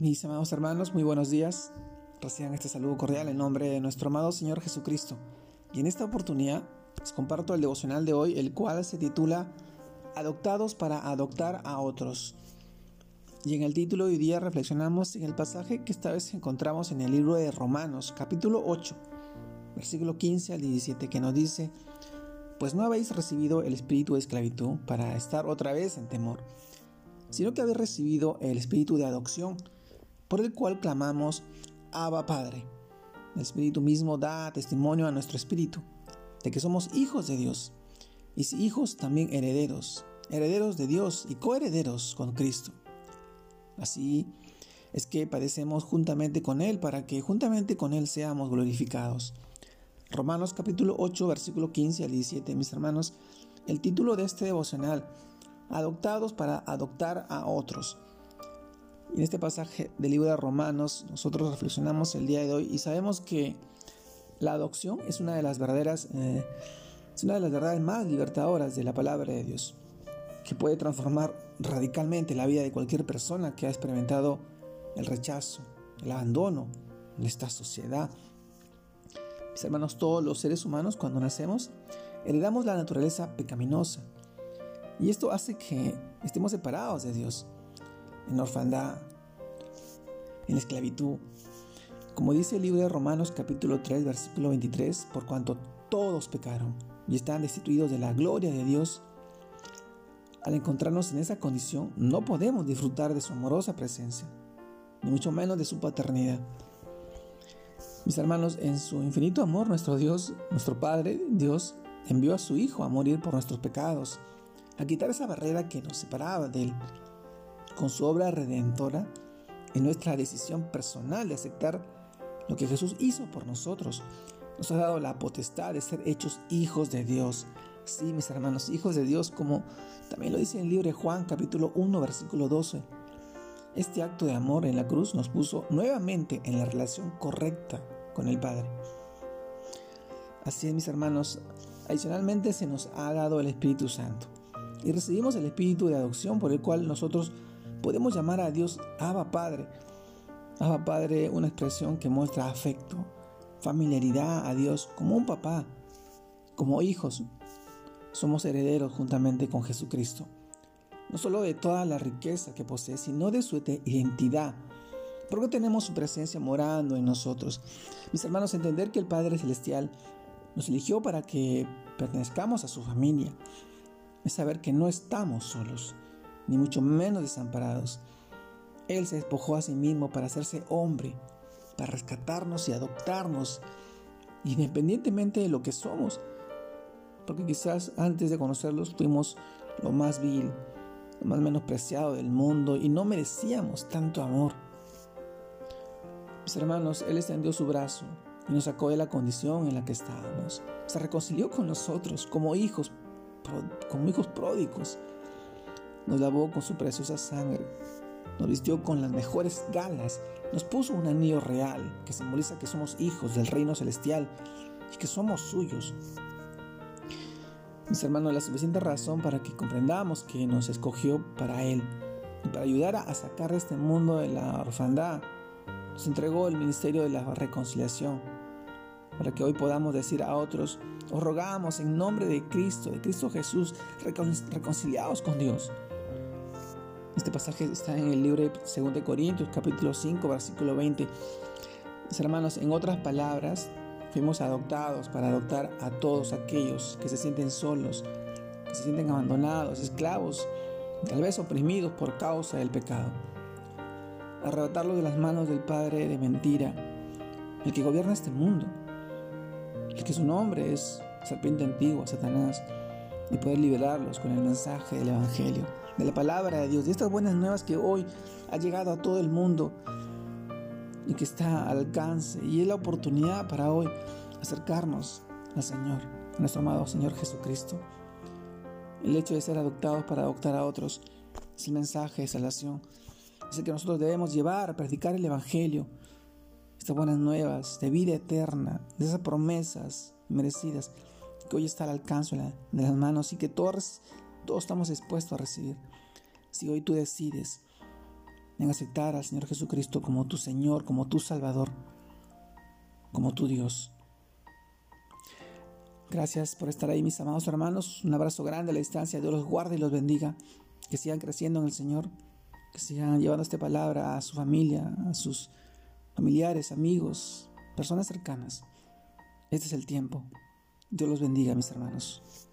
Mis amados hermanos, muy buenos días. Reciban este saludo cordial en nombre de nuestro amado Señor Jesucristo. Y en esta oportunidad les comparto el devocional de hoy, el cual se titula Adoptados para adoptar a otros. Y en el título de hoy día reflexionamos en el pasaje que esta vez encontramos en el libro de Romanos, capítulo 8, versículo 15 al 17, que nos dice, Pues no habéis recibido el espíritu de esclavitud para estar otra vez en temor, sino que habéis recibido el espíritu de adopción por el cual clamamos, Abba Padre. El Espíritu mismo da testimonio a nuestro espíritu de que somos hijos de Dios, y si hijos también herederos, herederos de Dios y coherederos con Cristo. Así es que padecemos juntamente con Él para que juntamente con Él seamos glorificados. Romanos capítulo 8, versículo 15 al 17, mis hermanos, el título de este devocional, adoptados para adoptar a otros. En este pasaje del libro de Romanos nosotros reflexionamos el día de hoy y sabemos que la adopción es una de las verdaderas, eh, es una de las verdades más libertadoras de la palabra de Dios, que puede transformar radicalmente la vida de cualquier persona que ha experimentado el rechazo, el abandono en esta sociedad. Mis hermanos, todos los seres humanos cuando nacemos heredamos la naturaleza pecaminosa y esto hace que estemos separados de Dios en orfandad, en esclavitud. Como dice el libro de Romanos capítulo 3 versículo 23, por cuanto todos pecaron y están destituidos de la gloria de Dios, al encontrarnos en esa condición no podemos disfrutar de su amorosa presencia, ni mucho menos de su paternidad. Mis hermanos, en su infinito amor, nuestro Dios, nuestro Padre, Dios, envió a su Hijo a morir por nuestros pecados, a quitar esa barrera que nos separaba de Él con su obra redentora en nuestra decisión personal de aceptar lo que Jesús hizo por nosotros. Nos ha dado la potestad de ser hechos hijos de Dios. Sí, mis hermanos, hijos de Dios, como también lo dice en el libro de Juan capítulo 1 versículo 12. Este acto de amor en la cruz nos puso nuevamente en la relación correcta con el Padre. Así es, mis hermanos, adicionalmente se nos ha dado el Espíritu Santo y recibimos el Espíritu de adopción por el cual nosotros podemos llamar a Dios Abba Padre. Abba Padre, una expresión que muestra afecto, familiaridad a Dios como un papá, como hijos. Somos herederos juntamente con Jesucristo, no solo de toda la riqueza que posee, sino de su identidad, porque tenemos su presencia morando en nosotros. Mis hermanos, entender que el Padre Celestial nos eligió para que pertenezcamos a su familia, es saber que no estamos solos ni mucho menos desamparados. Él se despojó a sí mismo para hacerse hombre, para rescatarnos y adoptarnos, independientemente de lo que somos. Porque quizás antes de conocerlos fuimos lo más vil, lo más menospreciado del mundo y no merecíamos tanto amor. Mis hermanos, Él extendió su brazo y nos sacó de la condición en la que estábamos. Se reconcilió con nosotros como hijos, como hijos pródigos nos lavó con su preciosa sangre, nos vistió con las mejores galas, nos puso un anillo real que simboliza que somos hijos del reino celestial y que somos suyos. Mis hermanos, la suficiente razón para que comprendamos que nos escogió para Él y para ayudar a sacar de este mundo de la orfandad, nos entregó el ministerio de la reconciliación, para que hoy podamos decir a otros, os rogamos en nombre de Cristo, de Cristo Jesús, reconciliados con Dios. Este pasaje está en el libro de 2 Corintios, capítulo 5, versículo 20. Mis hermanos, en otras palabras, fuimos adoptados para adoptar a todos aquellos que se sienten solos, que se sienten abandonados, esclavos, tal vez oprimidos por causa del pecado. Arrebatarlos de las manos del Padre de mentira, el que gobierna este mundo, el que su nombre es serpiente antigua, Satanás, y poder liberarlos con el mensaje del Evangelio de la palabra de Dios, de estas buenas nuevas que hoy ha llegado a todo el mundo y que está al alcance. Y es la oportunidad para hoy acercarnos al Señor, a nuestro amado Señor Jesucristo. El hecho de ser adoptados para adoptar a otros es el mensaje de salvación. Es el que nosotros debemos llevar, predicar el Evangelio, estas buenas nuevas de vida eterna, de esas promesas merecidas que hoy está al alcance de las manos y que todos, todos estamos expuestos a recibir. Si hoy tú decides en aceptar al Señor Jesucristo como tu Señor, como tu Salvador, como tu Dios. Gracias por estar ahí, mis amados hermanos. Un abrazo grande a la distancia. Dios los guarde y los bendiga. Que sigan creciendo en el Señor. Que sigan llevando esta palabra a su familia, a sus familiares, amigos, personas cercanas. Este es el tiempo. Dios los bendiga, mis hermanos.